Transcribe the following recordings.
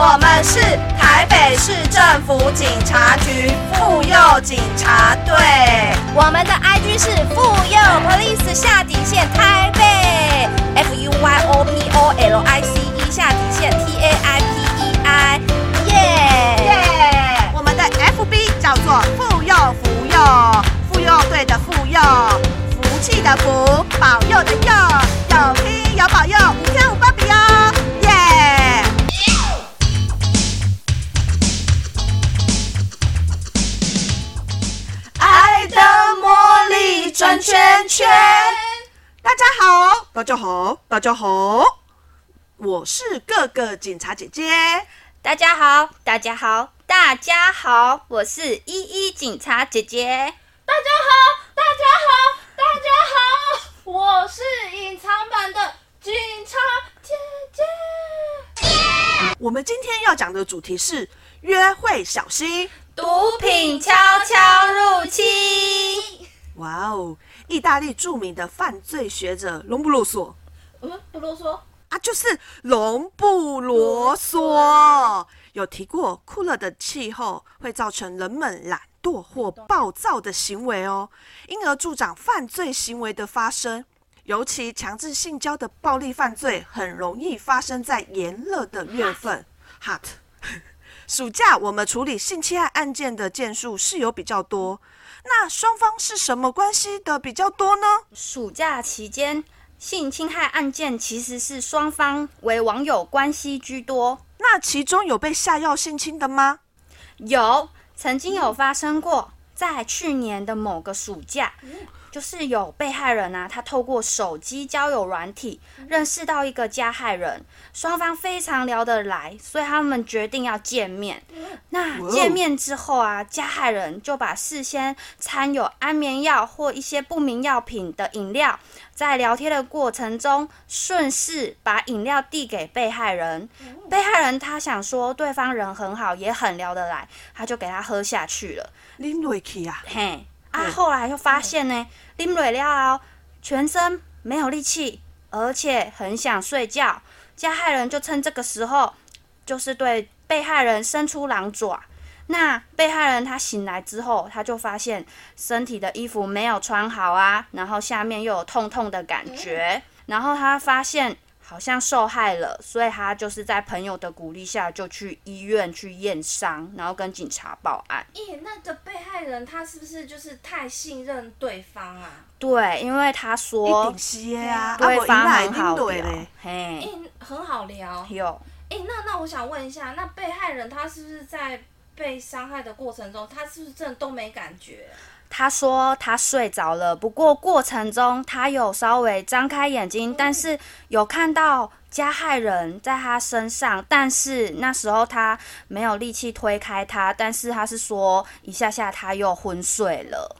我们是台北市政府警察局妇幼警察队。我们的 IG 是妇幼 Police 下底线台北，F U Y O P O L I C E 下底线 T A I P E I，耶！耶！我们的 FB 叫做妇幼福幼，妇幼队的妇幼，福气的福，保佑的佑，有听有保佑，大家好，大家好，我是各个警察姐姐。大家好，大家好，大家好，我是依依警察姐姐。大家好，大家好，大家好，我是隐藏版的警察姐姐。我们今天要讲的主题是约会小心。毒品悄悄入侵。意大利著名的犯罪学者隆布罗索嗯，不啰嗦。啊，就是隆布罗索有提过，酷热的气候会造成人们懒惰或暴躁的行为哦，因而助长犯罪行为的发生。尤其强制性交的暴力犯罪很容易发生在炎热的月份 （hot）。暑假我们处理性侵害案件的件数是有比较多，那双方是什么关系的比较多呢？暑假期间，性侵害案件其实是双方为网友关系居多。那其中有被下药性侵的吗？有曾经有发生过，在去年的某个暑假，就是有被害人啊，他透过手机交友软体认识到一个加害人，双方非常聊得来，所以他们决定要见面。那见面之后啊，加害人就把事先掺有安眠药或一些不明药品的饮料，在聊天的过程中顺势把饮料递给被害人。被害人他想说对方人很好，也很聊得来，他就给他喝下去了。拎瑞去啊！嘿，啊，嗯后来就发现呢，啉蕊了，全身没有力气，而且很想睡觉。加害人就趁这个时候，就是对被害人伸出狼爪。那被害人他醒来之后，他就发现身体的衣服没有穿好啊，然后下面又有痛痛的感觉，然后他发现好像受害了，所以他就是在朋友的鼓励下就去医院去验伤，然后跟警察报案。咦，那个被害人他是不是就是太信任对方啊？对，因为他说对方很好聊嘿，诶，很好聊。有诶，那那我想问一下，那被害人他是不是在被伤害的过程中，他是不是真的都没感觉？他说他睡着了，不过过程中他有稍微张开眼睛，但是有看到加害人在他身上，但是那时候他没有力气推开他，但是他是说一下下他又昏睡了。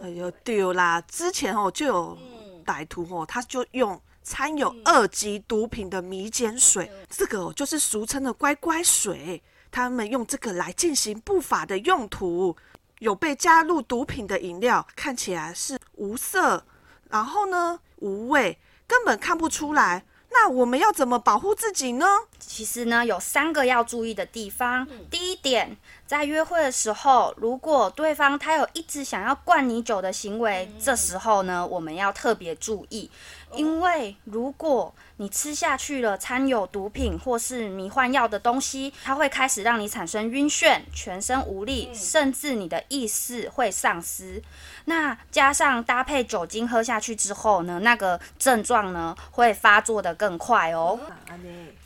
哎呦，丢啦，之前哦就有歹徒哦，他就用掺有二级毒品的迷碱水，这个就是俗称的乖乖水，他们用这个来进行不法的用途。有被加入毒品的饮料，看起来是无色，然后呢无味，根本看不出来。那我们要怎么保护自己呢？其实呢，有三个要注意的地方。第一点，在约会的时候，如果对方他有一直想要灌你酒的行为，这时候呢，我们要特别注意，因为如果你吃下去了掺有毒品或是迷幻药的东西，它会开始让你产生晕眩、全身无力，甚至你的意识会丧失。那加上搭配酒精喝下去之后呢，那个症状呢会发作的更快哦。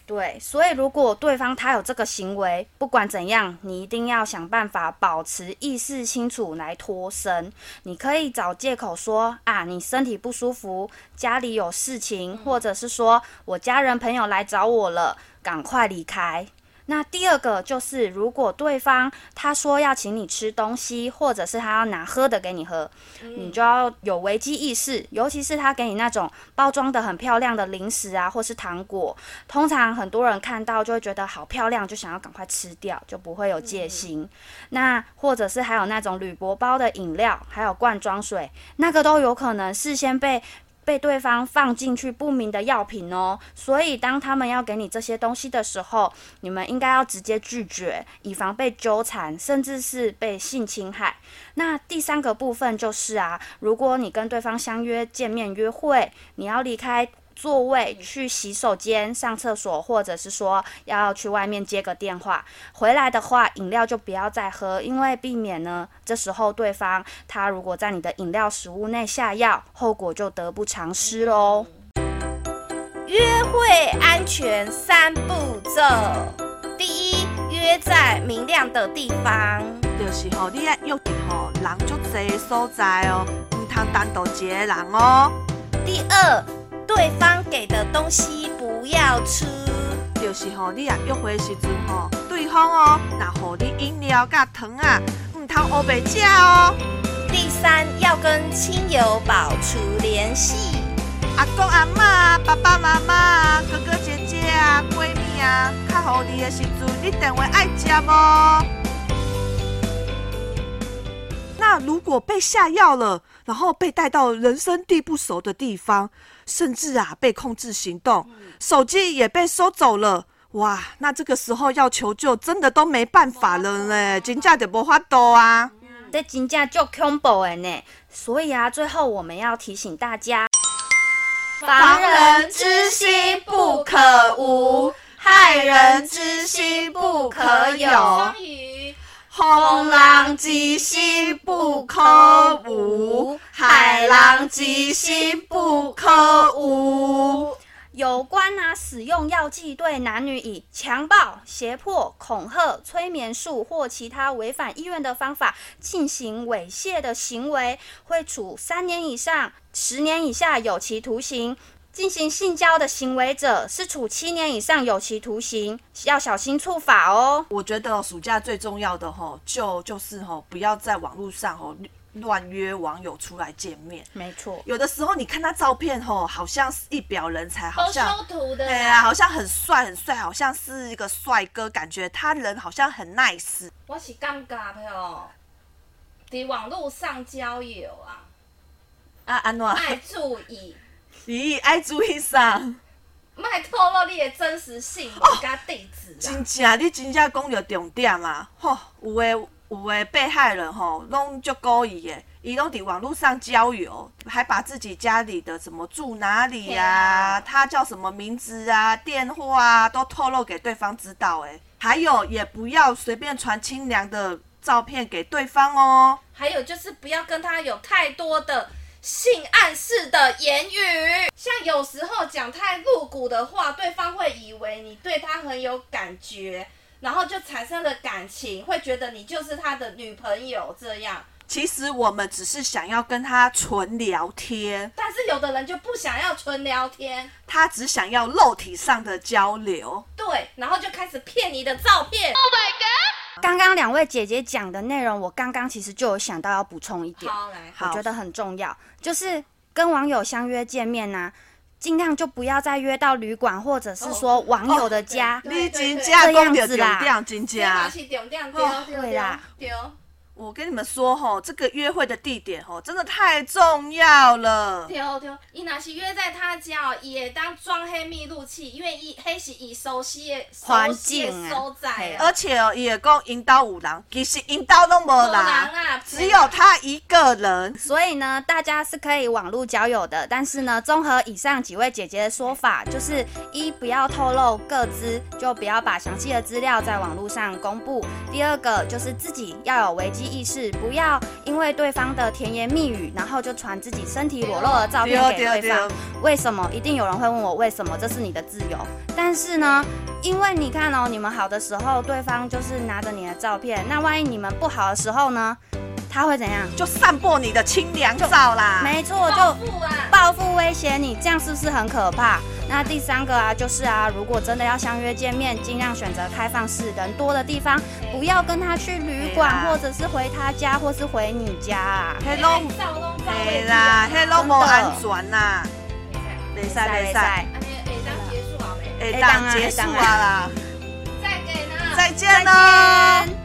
对，所以如果对方他有这个行为，不管怎样，你一定要想办法保持意识清楚来脱身。你可以找借口说啊，你身体不舒服，家里有事情，或者是说我家人朋友来找我了，赶快离开。那第二个就是，如果对方他说要请你吃东西，或者是他要拿喝的给你喝，你就要有危机意识，尤其是他给你那种包装的很漂亮的零食啊，或是糖果，通常很多人看到就会觉得好漂亮，就想要赶快吃掉，就不会有戒心。那或者是还有那种铝箔包的饮料，还有罐装水，那个都有可能事先被被对方放进去不明的药品哦。所以当他们要给你这些东西的时候，你们应该要直接拒绝，以防被纠缠，甚至是被性侵害。那第三个部分就是啊，如果你跟对方相约见面约会，你要离开。座位去洗手间、上厕所，或者是说要去外面接个电话，回来的话饮料就不要再喝，因为避免呢，这时候对方他如果在你的饮料食物内下药，后果就得不偿失喽。约会安全三步骤：第一，约在明亮的地方，就是吼，你要约伫吼人足济的所在哦，唔通单独一个人哦。第二。对方给的东西不要吃，就是吼，你啊约会时阵吼，对方哦，那互你饮料甲糖啊，唔通乌白食哦。第三，要跟亲友保持联系，阿公阿妈、爸爸妈妈、哥哥姐姐啊、闺蜜啊，较好你的时阵，你电话爱接哦。那如果被下药了，然后被带到人生地不熟的地方。甚至啊，被控制行动，手机也被收走了。哇，那这个时候要求救，真的都没办法了嘞，金价就无法多啊。这金价就恐怖的呢。所以啊，最后我们要提醒大家：防人之心不可无，害人之心不可有。红狼之心不可无，海狼之心不可无。有关啊，使用药剂对男女以强暴、胁迫、恐吓、催眠术或其他违反意愿的方法进行猥亵的行为，会处三年以上十年以下有期徒刑。进行性交的行为者是处七年以上有期徒刑，要小心处罚哦。我觉得暑假最重要的吼，就就是吼，不要在网络上吼乱约网友出来见面。没错，有的时候你看他照片吼，好像是一表人才，好像修图的，对啊，好像很帅很帅，好像是一个帅哥，感觉他人好像很 nice。我是尴尬的哦，在网络上交友啊，啊安诺，爱注意。咦，爱注意啥？卖透露你的真实姓名加地址。真正，你真正讲到重点啊！吼，有诶有诶被害人吼，拢足故意诶，伊拢伫网络上交友，还把自己家里的什么住哪里啊，他叫什么名字啊，电话啊，都透露给对方知道诶。还有，也不要随便传清凉的照片给对方哦。还有就是不要跟他有太多的。性暗示的言语，像有时候讲太露骨的话，对方会以为你对他很有感觉，然后就产生了感情，会觉得你就是他的女朋友这样。其实我们只是想要跟他纯聊天，但是有的人就不想要纯聊天，他只想要肉体上的交流。对，然后就开始骗你的照片。Oh my god！刚刚两位姐姐讲的内容，我刚刚其实就有想到要补充一点，好来，我觉得很重要，就是跟网友相约见面呢，尽量就不要再约到旅馆或者是说网友的家，这样子啦，对啦。我跟你们说吼，这个约会的地点吼，真的太重要了。对对，伊那是约在他家哦，伊会当装黑密录器，因为伊黑是伊熟悉的环境所在。而且哦，伊会讲引导有人，其实引导都无人，只有他一个人。所以呢，大家是可以网络交友的，但是呢，综合以上几位姐姐的说法，就是一不要透露个资，就不要把详细的资料在网络上公布。第二个就是自己要有危机。意识不要因为对方的甜言蜜语，然后就传自己身体裸露的照片给对方。为什么？一定有人会问我为什么？这是你的自由。但是呢，因为你看哦，你们好的时候，对方就是拿着你的照片。那万一你们不好的时候呢？他会怎样？就散播你的清凉照啦。没错，就报复威胁你，这样是不是很可怕？那第三个啊，就是啊，如果真的要相约见面，尽量选择开放式人多的地方，不要跟他去旅馆，或者是回他家，或是回你家啊。黑龙，对啦，黑龙无安全呐。没赛没赛。哎，当结束啊啦。再见再见喽。